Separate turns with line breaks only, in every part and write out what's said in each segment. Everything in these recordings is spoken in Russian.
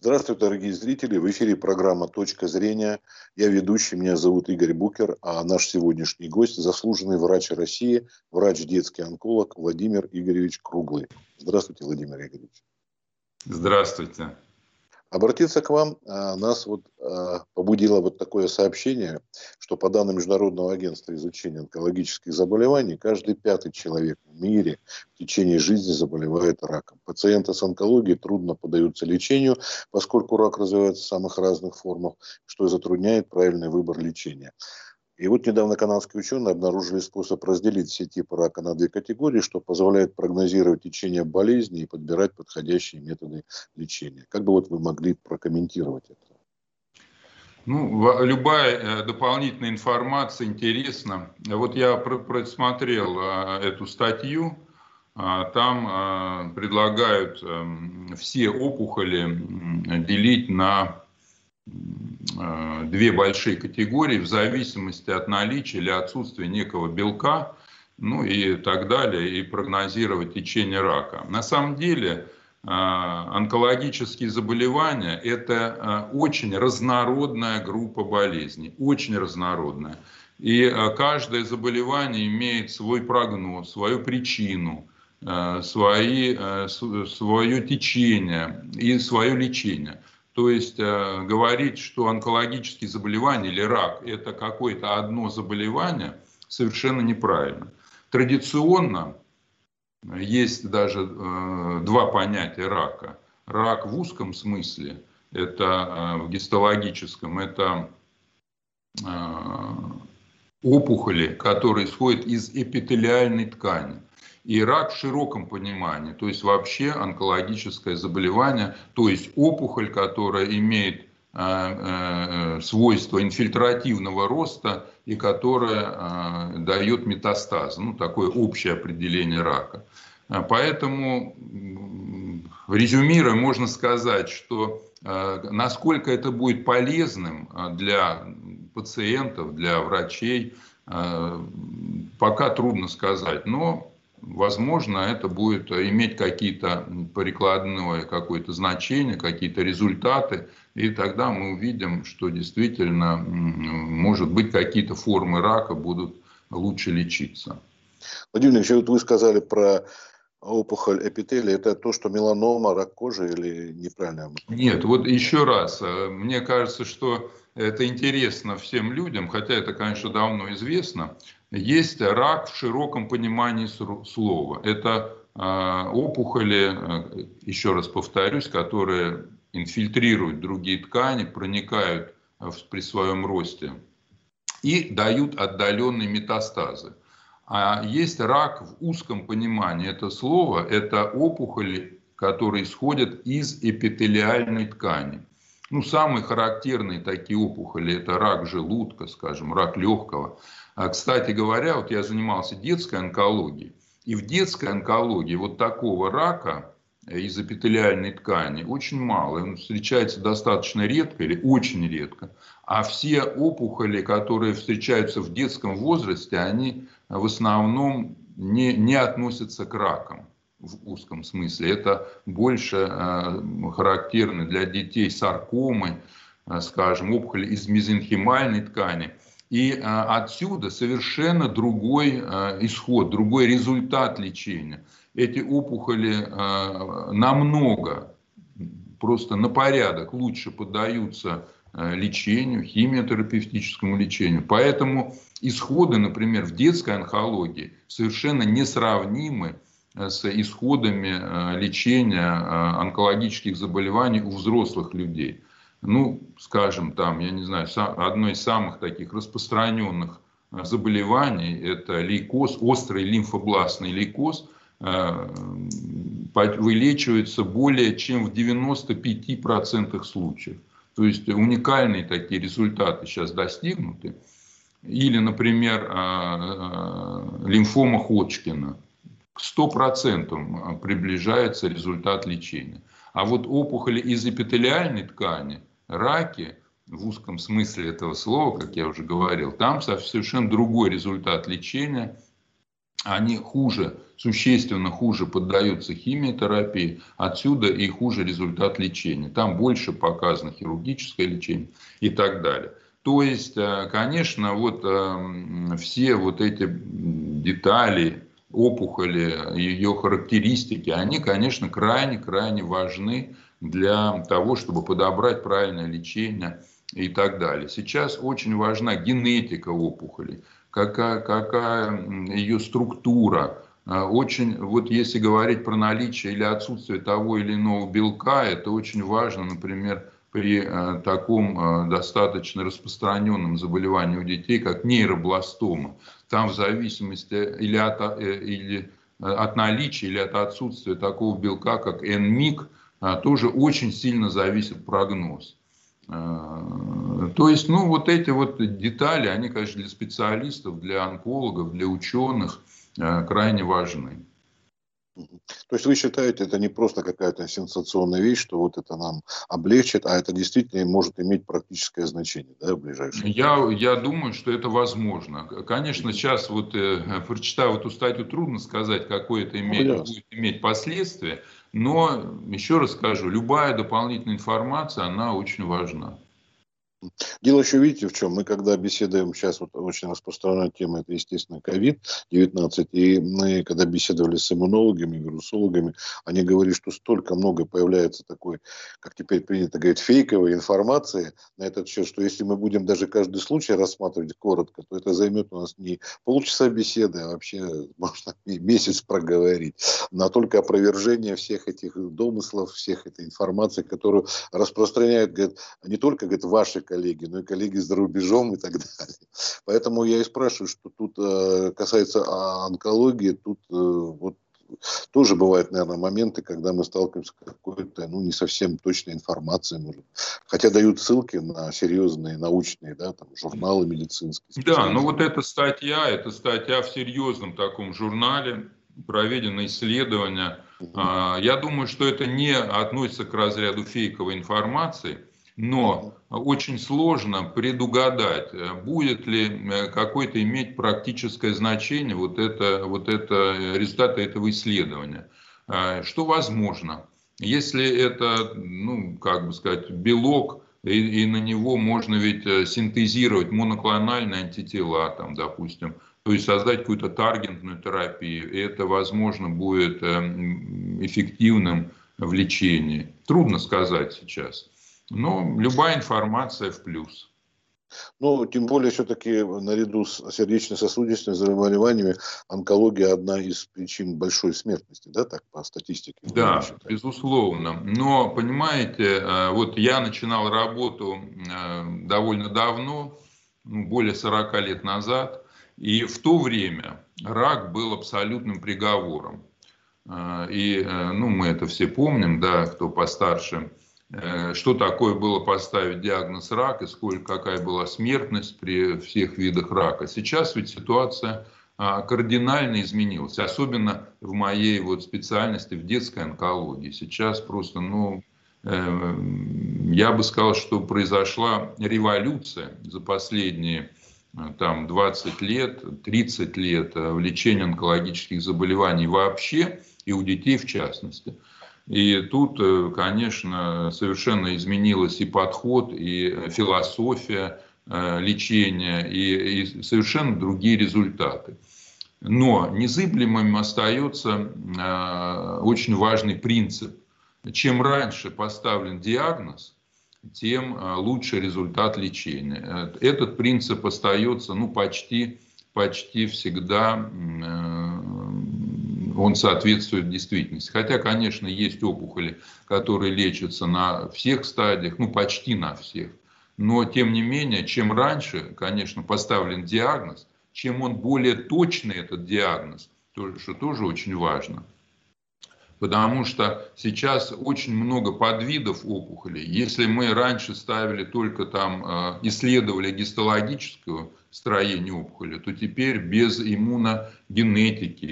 Здравствуйте, дорогие зрители. В эфире программа «Точка зрения». Я ведущий, меня зовут Игорь Букер, а наш сегодняшний гость – заслуженный врач России, врач-детский онколог Владимир Игоревич Круглый. Здравствуйте, Владимир Игоревич.
Здравствуйте.
Обратиться к вам а, нас вот а, побудило вот такое сообщение, что по данным Международного агентства изучения онкологических заболеваний, каждый пятый человек в мире в течение жизни заболевает раком. Пациенты с онкологией трудно поддаются лечению, поскольку рак развивается в самых разных формах, что затрудняет правильный выбор лечения. И вот недавно канадские ученые обнаружили способ разделить все типы рака на две категории, что позволяет прогнозировать течение болезни и подбирать подходящие методы лечения. Как бы вот вы могли прокомментировать это?
Ну, любая э, дополнительная информация интересна. Вот я просмотрел э, эту статью, а, там э, предлагают эм, все опухоли делить на две большие категории в зависимости от наличия или отсутствия некого белка, ну и так далее, и прогнозировать течение рака. На самом деле э, онкологические заболевания – это э, очень разнородная группа болезней, очень разнородная. И каждое заболевание имеет свой прогноз, свою причину, свои, свое течение и свое лечение – то есть э, говорить, что онкологические заболевания или рак – это какое-то одно заболевание, совершенно неправильно. Традиционно есть даже э, два понятия рака. Рак в узком смысле, это э, в гистологическом, это э, опухоли, которые исходят из эпителиальной ткани и рак в широком понимании, то есть вообще онкологическое заболевание, то есть опухоль, которая имеет э, э, свойства инфильтративного роста и которая э, дает метастазы, ну такое общее определение рака. Поэтому, резюмируя, можно сказать, что насколько это будет полезным для пациентов, для врачей, пока трудно сказать. Но возможно, это будет иметь какие-то прикладное какое-то значение, какие-то результаты, и тогда мы увидим, что действительно, может быть, какие-то формы рака будут лучше лечиться.
Владимир Ильич, вот вы сказали про опухоль эпителия, это то, что меланома, рак кожи или неправильно?
Нет, вот еще раз, э, мне кажется, что это интересно всем людям, хотя это, конечно, давно известно, есть рак в широком понимании слова. Это а, опухоли, э, еще раз повторюсь, которые инфильтрируют другие ткани, проникают при своем росте и дают отдаленные метастазы. А есть рак в узком понимании этого слова, это опухоли, которые исходят из эпителиальной ткани. Ну, самые характерные такие опухоли – это рак желудка, скажем, рак легкого. А, кстати говоря, вот я занимался детской онкологией, и в детской онкологии вот такого рака из эпителиальной ткани очень мало. Он встречается достаточно редко или очень редко. А все опухоли, которые встречаются в детском возрасте, они в основном не, не относятся к ракам в узком смысле. Это больше э, характерно для детей саркомы, э, скажем, опухоли из мезенхимальной ткани. И э, отсюда совершенно другой э, исход, другой результат лечения. Эти опухоли э, намного, просто на порядок лучше поддаются э, лечению, химиотерапевтическому лечению. Поэтому исходы, например, в детской онкологии совершенно несравнимы с исходами лечения онкологических заболеваний у взрослых людей. Ну, скажем, там, я не знаю, одно из самых таких распространенных заболеваний – это лейкоз, острый лимфобластный лейкоз, вылечивается более чем в 95% случаев. То есть уникальные такие результаты сейчас достигнуты. Или, например, лимфома Ходжкина – к 100% а, приближается результат лечения. А вот опухоли из эпителиальной ткани, раки, в узком смысле этого слова, как я уже говорил, там совершенно другой результат лечения. Они хуже, существенно хуже поддаются химиотерапии, отсюда и хуже результат лечения. Там больше показано хирургическое лечение и так далее. То есть, э, конечно, вот э, все вот эти детали, опухоли, ее характеристики, они, конечно, крайне-крайне важны для того, чтобы подобрать правильное лечение и так далее. Сейчас очень важна генетика опухоли, какая, какая ее структура. Э, очень, вот если говорить про наличие или отсутствие того или иного белка, это очень важно, например, при э, таком э, достаточно распространенном заболевании у детей, как нейробластома. Там в зависимости или от, э, или от наличия или от отсутствия такого белка, как НМИК, тоже очень сильно зависит прогноз. То есть, ну, вот эти вот детали, они, конечно, для специалистов, для онкологов, для ученых крайне важны.
То есть вы считаете, это не просто какая-то сенсационная вещь, что вот это нам облегчит, а это действительно может иметь практическое значение да, в ближайшем
я, я думаю, что это возможно. Конечно, сейчас вот, э, прочитав эту статью, трудно сказать, какое это имеет, ну, будет иметь последствия, но, еще раз скажу, любая дополнительная информация, она очень важна.
Дело еще, видите, в чем? Мы когда беседуем, сейчас вот очень распространенная тема, это, естественно, COVID-19, и мы, когда беседовали с иммунологами, вирусологами, они говорили, что столько много появляется такой, как теперь принято говорить, фейковой информации на этот счет, что если мы будем даже каждый случай рассматривать коротко, то это займет у нас не полчаса беседы, а вообще можно месяц проговорить, на только опровержение всех этих домыслов, всех этой информации, которую распространяют, говорят, не только, говорят, ваши коллеги, но и коллеги за рубежом и так далее. Поэтому я и спрашиваю, что тут э, касается онкологии, тут э, вот тоже бывают, наверное, моменты, когда мы сталкиваемся с какой-то, ну, не совсем точной информацией, может. Хотя дают ссылки на серьезные научные, да, там, журналы медицинские.
Да, ну вот эта статья, это статья в серьезном таком журнале, проведено исследование. Угу. Я думаю, что это не относится к разряду фейковой информации, но очень сложно предугадать, э, будет ли э, какое-то иметь практическое значение вот это, вот это э, результаты этого исследования. Что возможно? Если это, ну, как бы сказать, белок, и, и на него можно ведь синтезировать моноклональные антитела, там, допустим, то есть создать какую-то таргетную терапию, и это, возможно, будет эффективным в лечении. Трудно сказать сейчас. Но любая информация в плюс.
Ну, тем более, все-таки наряду с сердечно-сосудистыми заболеваниями онкология одна из причин большой смертности, да, так по статистике?
Да, безусловно. Но, понимаете, э, вот я начинал работу э, довольно давно, ну, более 40 лет назад, и в то время рак был абсолютным приговором. Э, и, ну, мы это все помним, да, кто постарше, что такое было поставить диагноз рак и сколько, какая была смертность при всех видах рака. Сейчас ведь ситуация а, кардинально изменилась, особенно в моей вот специальности, в детской онкологии. Сейчас просто, ну, э, я бы сказал, что произошла революция за последние э, там 20 лет, 30 лет в лечении онкологических заболеваний вообще и у детей в частности. И тут, э, конечно, совершенно изменилась и подход, и философия э, лечения, и, и совершенно другие результаты. Но незыблемым остается э, очень важный принцип. Чем раньше поставлен диагноз, тем лучше результат лечения. Этот принцип остается ну, почти, почти всегда он соответствует действительности. Хотя, конечно, есть опухоли, которые лечатся на всех стадиях, ну почти на всех. Но, тем не менее, чем раньше, конечно, поставлен диагноз, чем он более точный, этот диагноз, что тоже очень важно. Потому что сейчас очень много подвидов опухолей. Если мы раньше ставили только там, э, исследовали гистологическую строение опухоли, то теперь без иммуногенетики,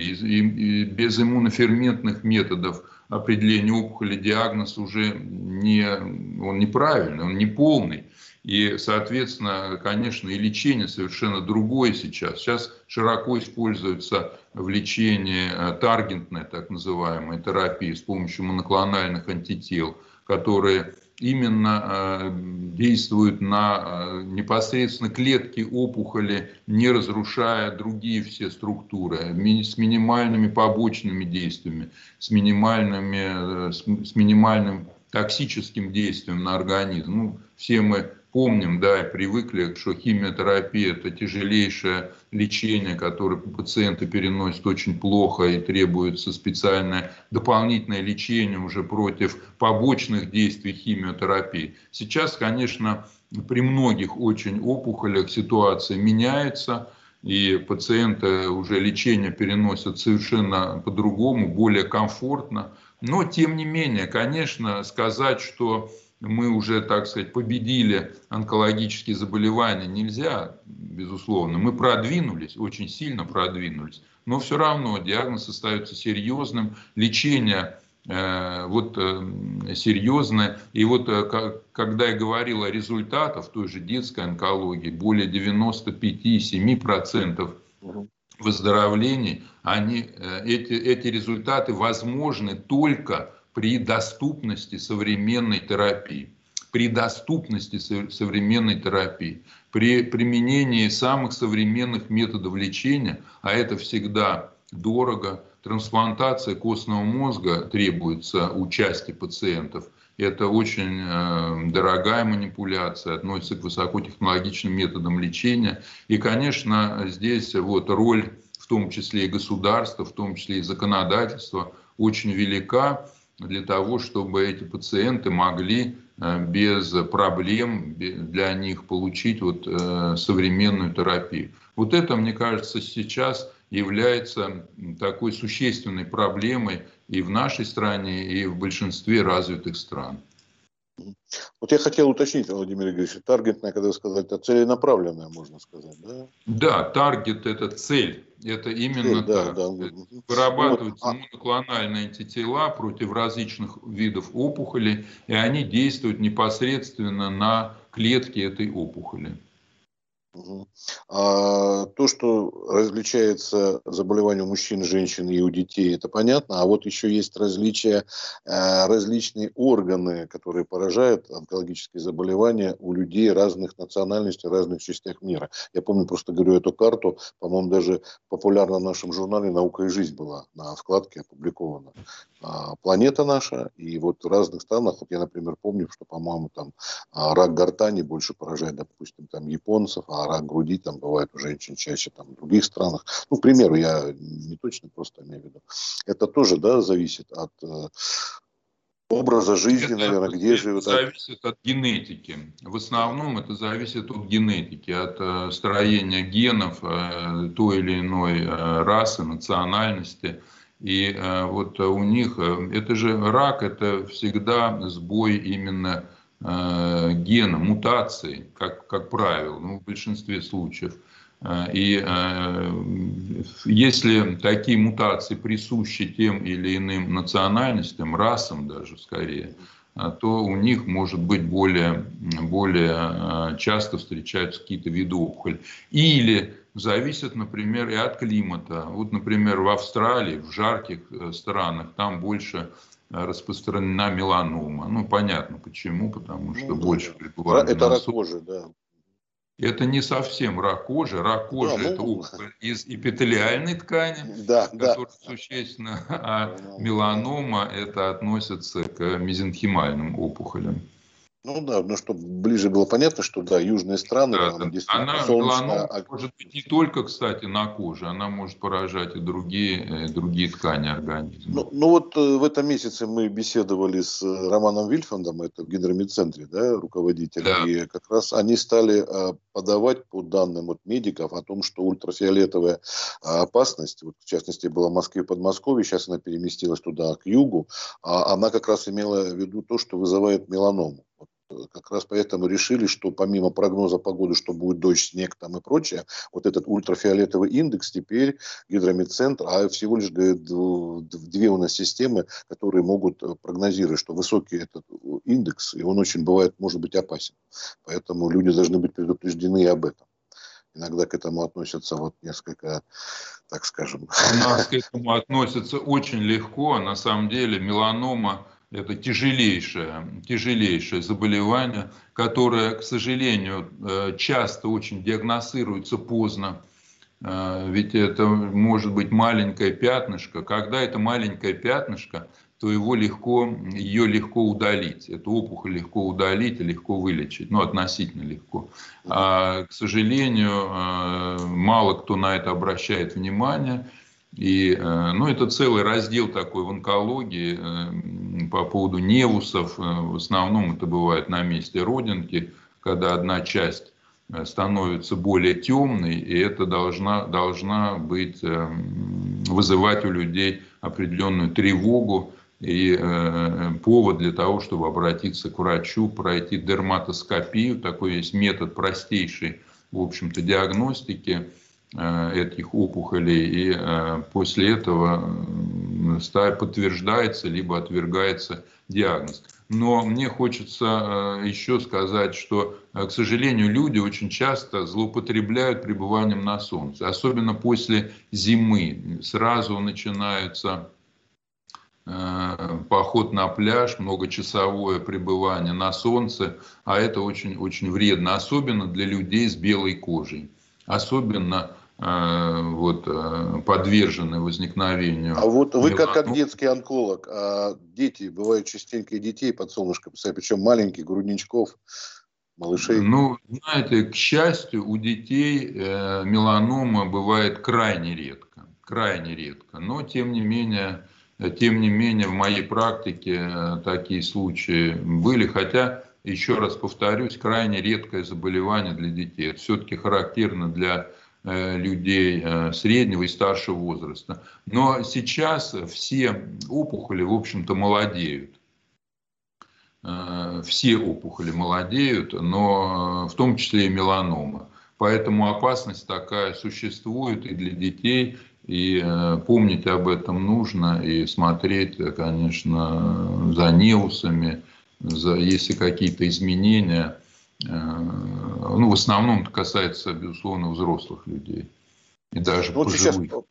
без иммуноферментных методов определения опухоли диагноз уже не, он неправильный, он не полный. И, соответственно, конечно, и лечение совершенно другое сейчас. Сейчас широко используется в лечении э, таргентная, так называемая терапия с помощью моноклональных антител, которые именно э, действуют на э, непосредственно клетки опухоли, не разрушая другие все структуры, с минимальными побочными действиями, с, минимальными, с минимальным токсическим действием на организм. Ну, все мы помним, да, и привыкли, что химиотерапия – это тяжелейшее лечение, которое пациенты переносят очень плохо и требуется специальное дополнительное лечение уже против побочных действий химиотерапии. Сейчас, конечно, при многих очень опухолях ситуация меняется, и пациенты уже лечение переносят совершенно по-другому, более комфортно. Но, тем не менее, конечно, сказать, что мы уже, так сказать, победили онкологические заболевания, нельзя, безусловно. Мы продвинулись, очень сильно продвинулись, но все равно диагноз остается серьезным, лечение э, вот э, серьезное. И вот э, когда я говорил о результатах той же детской онкологии, более 95-7% выздоровлений, они, эти, эти результаты возможны только при доступности современной терапии. При доступности современной терапии, при применении самых современных методов лечения, а это всегда дорого, трансплантация костного мозга требуется участия пациентов. Это очень э, дорогая манипуляция, относится к высокотехнологичным методам лечения. И, конечно, здесь вот роль, в том числе и государства, в том числе и законодательства, очень велика для того, чтобы эти пациенты могли э, без проблем для них получить вот э, современную терапию. Вот это, мне кажется, сейчас является такой существенной проблемой и в нашей стране, и в большинстве развитых стран.
Вот я хотел уточнить, Владимир Игоревич, таргетная, когда вы сказали, это целенаправленная, можно сказать, да?
Да, таргет – это цель. Это именно цель. Да, да. Вырабатываются вот, а... моноклональные антитела против различных видов опухоли, и они действуют непосредственно на клетки этой опухоли.
А, то, что различается заболевание у мужчин, женщин и у детей, это понятно. А вот еще есть различия, а, различные органы, которые поражают онкологические заболевания у людей разных национальностей, разных частях мира. Я помню, просто говорю эту карту, по-моему, даже популярна в нашем журнале «Наука и жизнь» была на вкладке опубликована. А, планета наша, и вот в разных странах, вот я, например, помню, что, по-моему, там рак гортани больше поражает, допустим, там японцев, а рак груди там бывает у женщин чаще там в других странах. Ну, к примеру, я не точно просто имею в виду. Это тоже, да, зависит от э, образа жизни, это, наверное, где это живет.
зависит от генетики. В основном это зависит от генетики, от э, строения генов э, той или иной расы, национальности. И вот у них, это же рак, это всегда сбой именно Э, гена, мутации, как, как правило, ну, в большинстве случаев. Э, и э, если такие мутации присущи тем или иным национальностям, расам даже скорее, то у них может быть более, более часто встречаются какие-то виды опухоли. Или зависит, например, и от климата. Вот, например, в Австралии, в жарких странах, там больше распространена меланома. Ну, понятно почему, потому что ну, больше да. пребывает
Это рак кожи, да.
Это не совсем рак кожи. Рак кожи да, это ну, из эпителиальной ткани,
да,
которая да. существенно, а меланома это относится к мезенхимальным опухолям.
Ну да, ну чтобы ближе было понятно, что да, южные страны,
да, там, действительно она, солнечная... Она может быть не только, кстати, на коже, она может поражать и другие, и другие ткани организма.
Ну, ну вот э, в этом месяце мы беседовали с э, Романом Вильфандом, это в гидромедцентре, да, руководитель, да. и как раз они стали э, подавать по данным от медиков о том, что ультрафиолетовая опасность, вот, в частности, была в Москве и Подмосковье, сейчас она переместилась туда, к югу, а она как раз имела в виду то, что вызывает меланому как раз поэтому решили, что помимо прогноза погоды, что будет дождь, снег там и прочее, вот этот ультрафиолетовый индекс теперь гидромедцентр, а всего лишь две у нас системы, которые могут прогнозировать, что высокий этот индекс, и он очень бывает, может быть опасен. Поэтому люди должны быть предупреждены об этом. Иногда к этому относятся вот несколько, так скажем.
У нас к этому относятся очень легко. На самом деле меланома – это тяжелейшее, тяжелейшее заболевание, которое, к сожалению, э, часто очень диагностируется поздно. Э, ведь это может быть маленькое пятнышко. Когда это маленькое пятнышко, то его легко, ее легко удалить. Эту опухоль легко удалить и легко вылечить. Ну, относительно легко. А, к сожалению, э, мало кто на это обращает внимание. И, э, ну, это целый раздел такой в онкологии э, по поводу невусов. В основном это бывает на месте родинки, когда одна часть становится более темной, и это должна, должна быть, вызывать у людей определенную тревогу, и э, повод для того, чтобы обратиться к врачу, пройти дерматоскопию, такой есть метод простейший, в общем-то, диагностики э, этих опухолей, и э, после этого э, подтверждается либо отвергается диагноз. Но мне хочется э, еще сказать, что, э, к сожалению, люди очень часто злоупотребляют пребыванием на солнце, особенно после зимы. Сразу начинаются Э, поход на пляж, многочасовое пребывание на солнце, а это очень-очень вредно, особенно для людей с белой кожей, особенно э, вот, э, подвержены возникновению.
А вот вы как, как детский онколог, а дети, бывают частенько и детей под солнышком, причем маленьких, грудничков, малышей?
Ну, знаете, к счастью, у детей э, меланома бывает крайне редко, крайне редко, но тем не менее тем не менее, в моей практике такие случаи были, хотя, еще раз повторюсь, крайне редкое заболевание для детей. Это все-таки характерно для э, людей э, среднего и старшего возраста. Но сейчас все опухоли, в общем-то, молодеют. Все опухоли молодеют, но в том числе и меланома. Поэтому опасность такая существует и для детей, и э, помнить об этом нужно, и смотреть, э, конечно, за неусами, если какие-то изменения. Э, ну, в основном это касается, безусловно, взрослых людей. И даже ну, пожилых.
Сейчас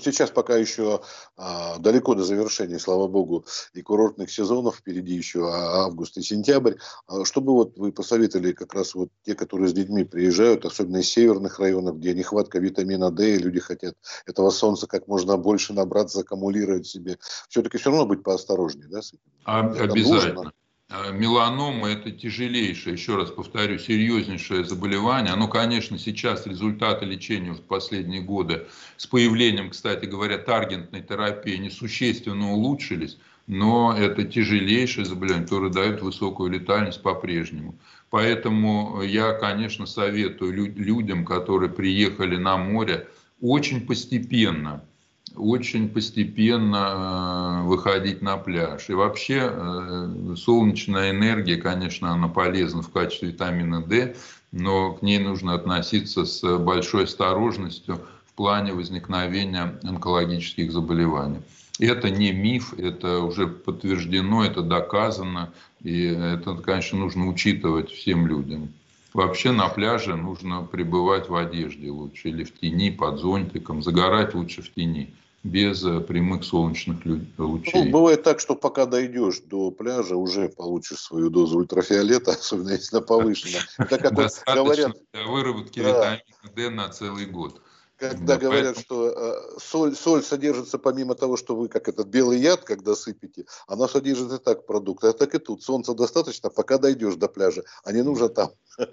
Сейчас пока еще а, далеко до завершения, слава богу, и курортных сезонов, впереди еще август и сентябрь. А, что бы вот вы посоветовали как раз вот те, которые с детьми приезжают, особенно из северных районов, где нехватка витамина D, и люди хотят этого солнца как можно больше набраться, аккумулировать себе. Все-таки все равно быть поосторожнее, да?
А, обязательно. Нужно. Э, меланома – это тяжелейшее, еще раз повторю, серьезнейшее заболевание. Оно, конечно, сейчас результаты лечения в последние годы с появлением, кстати говоря, таргентной терапии несущественно улучшились, но это тяжелейшее заболевание, которое дает высокую летальность по-прежнему. Поэтому я, конечно, советую людям, которые приехали на море, очень постепенно – очень постепенно э, выходить на пляж. И вообще э, солнечная энергия, конечно, она полезна в качестве витамина D, но к ней нужно относиться с большой осторожностью в плане возникновения онкологических заболеваний. Это не миф, это уже подтверждено, это доказано, и это, конечно, нужно учитывать всем людям. Вообще на пляже нужно пребывать в одежде лучше, или в тени, под зонтиком, загорать лучше в тени без э, прямых солнечных лучей.
Ну, бывает так, что пока дойдешь до пляжа, уже получишь свою дозу ультрафиолета, особенно если она повышена.
Так как вот говорят, для выработки витамина D на целый год.
Когда да, говорят, поэтому... что э, соль, соль содержится помимо того, что вы как этот белый яд, когда сыпете, она содержит и так продукты. А так и тут. Солнца достаточно, пока дойдешь до пляжа. А не нужно там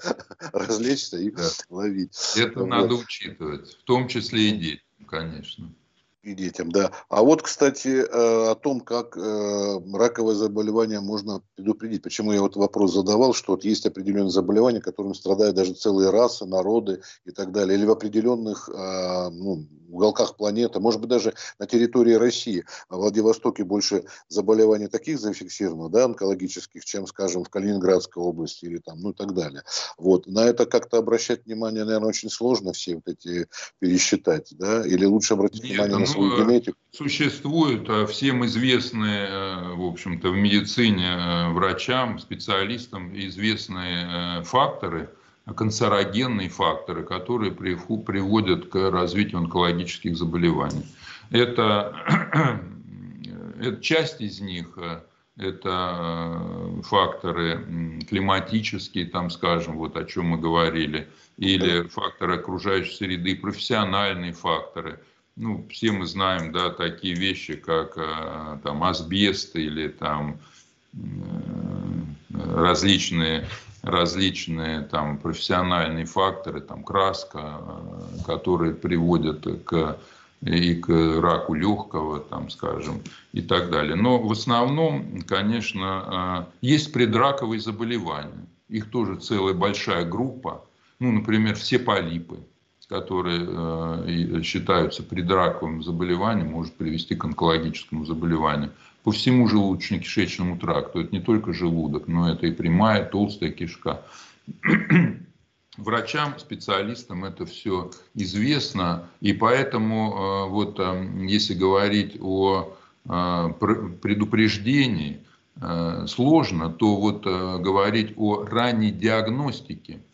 развлечься и да. ловить.
Это вот. надо учитывать. В том числе и детям, конечно.
И детям, да. А вот, кстати, э, о том, как э, раковое заболевание можно предупредить. Почему я вот вопрос задавал, что вот есть определенные заболевания, которым страдают даже целые расы, народы и так далее. Или в определенных э, ну, уголках планеты, может быть, даже на территории России. А в Владивостоке больше заболеваний таких зафиксировано, да, онкологических, чем, скажем, в Калининградской области или там, ну и так далее. Вот. На это как-то обращать внимание, наверное, очень сложно все вот эти пересчитать, да, или лучше обратить Нет, внимание на свою генетику?
Существуют а, всем известные, э, в общем-то, в медицине э, врачам, специалистам известные э, факторы, канцерогенные факторы, которые приводят к развитию онкологических заболеваний. Это, это часть из них это факторы климатические, там, скажем, вот о чем мы говорили, или факторы окружающей среды, профессиональные факторы – ну, все мы знаем, да, такие вещи, как э, там асбест или там э, различные, различные там профессиональные факторы, там краска, э, которые приводят к и к раку легкого, там, скажем, и так далее. Но в основном, конечно, есть предраковые заболевания. Их тоже целая большая группа. Ну, например, все полипы которые э, считаются предраковым заболеванием, может привести к онкологическому заболеванию. По всему желудочно-кишечному тракту. Это не только желудок, но это и прямая, толстая кишка. Врачам, специалистам это все известно, и поэтому э, вот э, если говорить о предупреждении сложно, то вот говорить о ранней диагностике –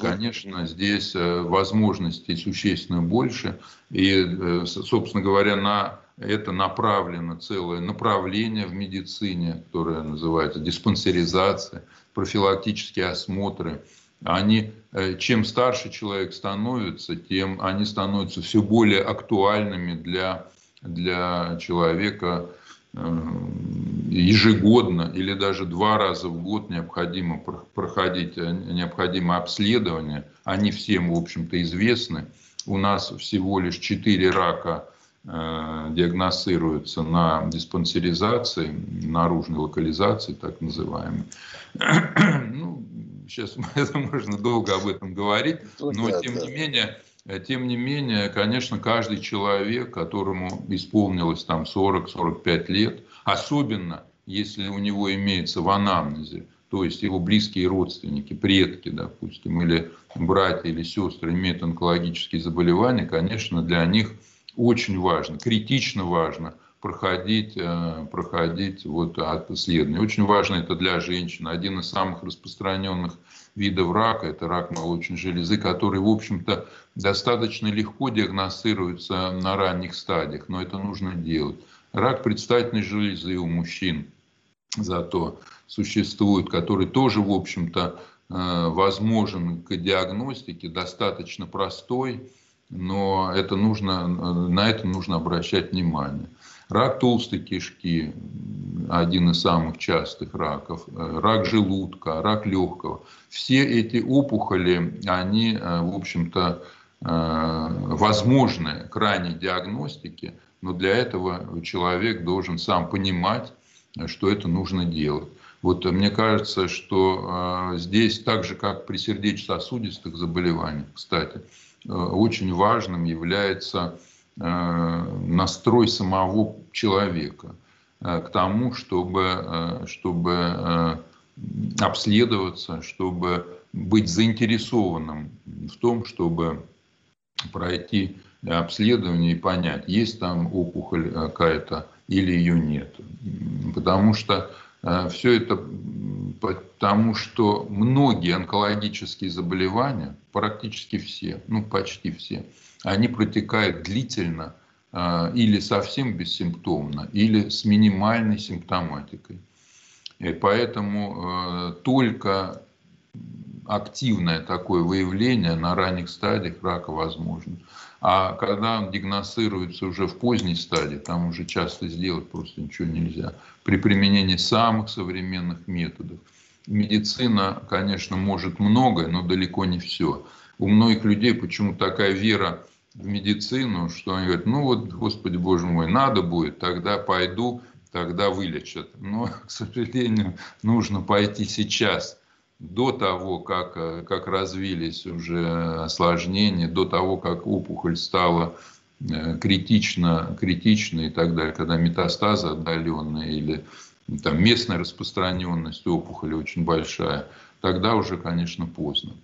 Конечно, здесь э, возможностей существенно больше. И, э, собственно говоря, на это направлено целое направление в медицине, которое называется диспансеризация, профилактические осмотры. Они, э, чем старше человек становится, тем они становятся все более актуальными для, для человека, ежегодно или даже два раза в год необходимо проходить э, необходимое обследование. Они всем, в общем-то, известны. У нас всего лишь 4 рака э, диагностируются на диспансеризации, наружной локализации, так называемой. Ну, сейчас это можно долго об этом говорить, ну но тем не менее Э, тем не менее, конечно, каждый человек, которому исполнилось там 40-45 лет, особенно если у него имеется в анамнезе, то есть его близкие родственники, предки, допустим, или братья или сестры имеют онкологические заболевания, конечно, для них очень важно, критично важно проходить, э, проходить вот исследования. Очень важно это для женщин. Один из самых распространенных видов рака, это рак молочной железы, который, в общем-то, достаточно легко диагностируется на ранних стадиях, но это нужно делать. Рак предстательной железы у мужчин зато существует, который тоже, в общем-то, э, возможен к диагностике, достаточно простой, но это нужно, на это нужно обращать внимание. Рак толстой кишки – один из самых частых раков, э, рак желудка, рак легкого. Все эти опухоли, они, э, в общем-то, возможны к ранней диагностике, но для этого человек должен сам понимать, что это нужно делать. Вот мне кажется, что здесь, так же как при сердечно-сосудистых заболеваниях, кстати, очень важным является Э, настрой самого человека э, к тому, чтобы, э, чтобы обследоваться, чтобы быть заинтересованным в том, чтобы пройти обследование и понять, есть там опухоль какая-то или ее нет. Потому что все это потому, что многие онкологические заболевания, практически все, ну почти все, они протекают длительно а, или совсем бессимптомно, или с минимальной симптоматикой. И поэтому только активное такое выявление на ранних стадиях рака возможно. А когда он диагностируется уже в поздней стадии, там уже часто сделать просто ничего нельзя. При применении самых современных методов. Медицина, конечно, может многое, но далеко не все. У многих людей почему такая вера в медицину, что они говорят, ну вот, Господи Боже мой, надо будет, тогда пойду, тогда вылечат. Но, к сожалению, нужно пойти сейчас, до того, как, как развились уже осложнения, до того, как опухоль стала э, критично, критичной и так далее, когда метастазы отдаленные или там местная распространенность опухоли очень большая, тогда уже, конечно, поздно.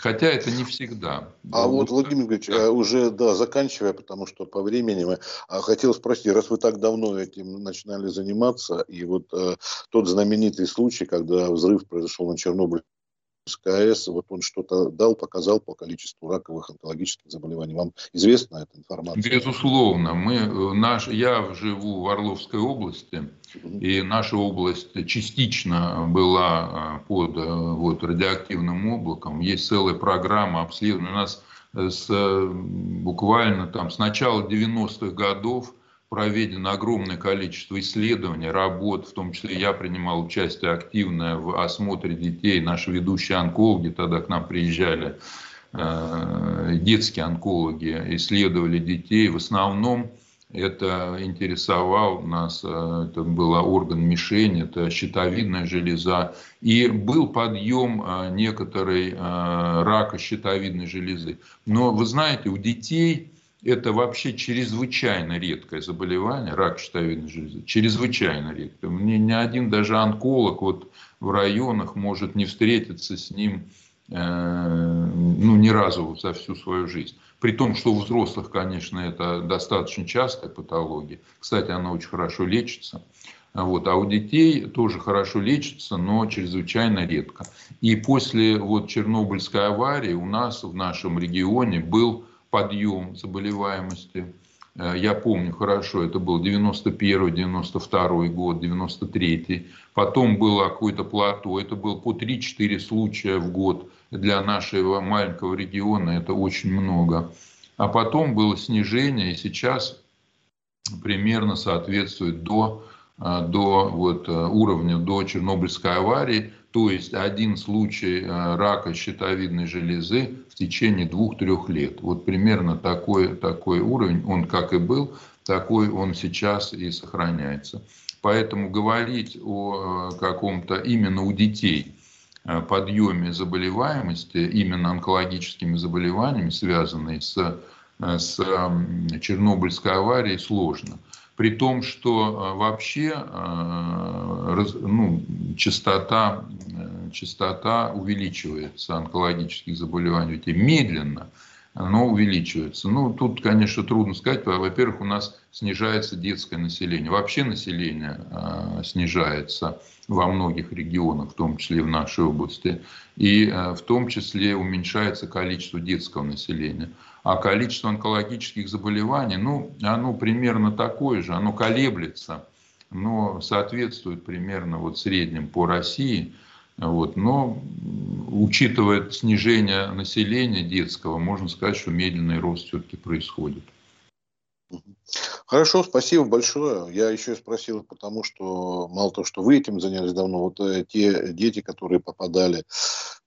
Хотя это не всегда.
А вот, Владимир Ильич, да. Э, уже, да, заканчивая, потому что по времени, мы, а хотел спросить, раз вы так давно этим начинали заниматься, и вот э, тот знаменитый случай, когда взрыв произошел на Чернобыль, КС, вот он что-то дал, показал по количеству раковых онкологических заболеваний. Вам известна эта информация?
Безусловно. Мы, э, наш, я живу в Орловской области, и наша область частично была э, под э, вот, радиоактивным облаком. Есть целая программа обследования. У нас с, буквально там с начала 90-х годов проведено огромное количество исследований, работ, в том числе я принимал участие активное в осмотре детей. Наши ведущие онкологи тогда к нам приезжали, э, детские онкологи, исследовали детей. В основном это интересовал нас, э, это был орган мишень, это щитовидная железа. И был подъем э, некоторой рака щитовидной железы. Но вы знаете, у детей это вообще чрезвычайно редкое заболевание, рак щитовидной железы, чрезвычайно редкое. Мне ни один даже онколог вот в районах может не встретиться с ним э, ну, ни разу за всю свою жизнь. При том, что у взрослых, конечно, это достаточно частая патология. Кстати, она очень хорошо лечится. Вот. А у детей тоже хорошо лечится, но чрезвычайно редко. И после вот Чернобыльской аварии у нас в нашем регионе был подъем заболеваемости. Э, я помню хорошо, это был 91 92 год, 93 Потом было какое-то плато, это было по 3-4 случая в год. Для нашего маленького региона это очень много. А потом было снижение, и сейчас примерно соответствует до, э, до вот, э, уровня, до Чернобыльской аварии то есть один случай э, рака щитовидной железы в течение двух-трех лет. Вот примерно такой, такой уровень, он как и был, такой он сейчас и сохраняется. Поэтому говорить о э, каком-то именно у детей э, подъеме заболеваемости, именно онкологическими заболеваниями, связанные с, с Чернобыльской аварией, сложно. При том, что вообще ну, частота частота увеличивается онкологических заболеваний детей медленно, но увеличивается. Ну, тут, конечно, трудно сказать. Во-первых, у нас снижается детское население. Вообще население э, снижается во многих регионах, в том числе в нашей области. И э, в том числе уменьшается количество детского населения. А количество онкологических заболеваний, ну, оно примерно такое же, оно колеблется, но соответствует примерно вот средним по России – вот. Но учитывая снижение населения детского, можно сказать, что медленный рост все-таки происходит.
Хорошо, спасибо большое. Я еще спросил, потому что мало того, что вы этим занялись давно, вот э, те дети, которые попадали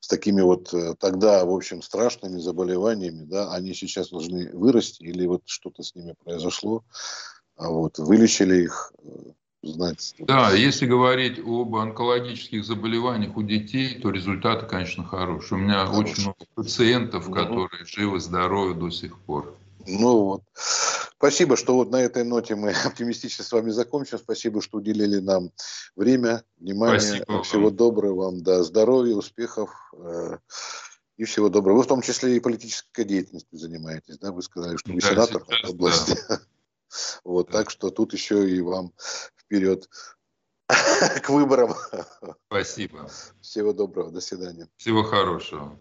с такими вот э, тогда, в общем, страшными заболеваниями, да, они сейчас должны вырасти или вот что-то с ними произошло, а вот вылечили их, э,
знать. Да, если говорить об онкологических заболеваниях у детей, то результаты, конечно, хорошие. У меня Хороший. очень много пациентов, угу. которые живы, здоровы до сих пор.
Ну вот. Спасибо, что вот на этой ноте мы оптимистично с вами закончим. Спасибо, что уделили нам время, внимание. Спасибо всего вам. доброго вам, да, здоровья, успехов э, и всего доброго. Вы в том числе и политической деятельностью занимаетесь, да? Вы сказали, что вы да, сенатор области. Да. Вот, так что тут еще и вам вперед к выборам.
Спасибо.
Всего доброго, до свидания.
Всего хорошего.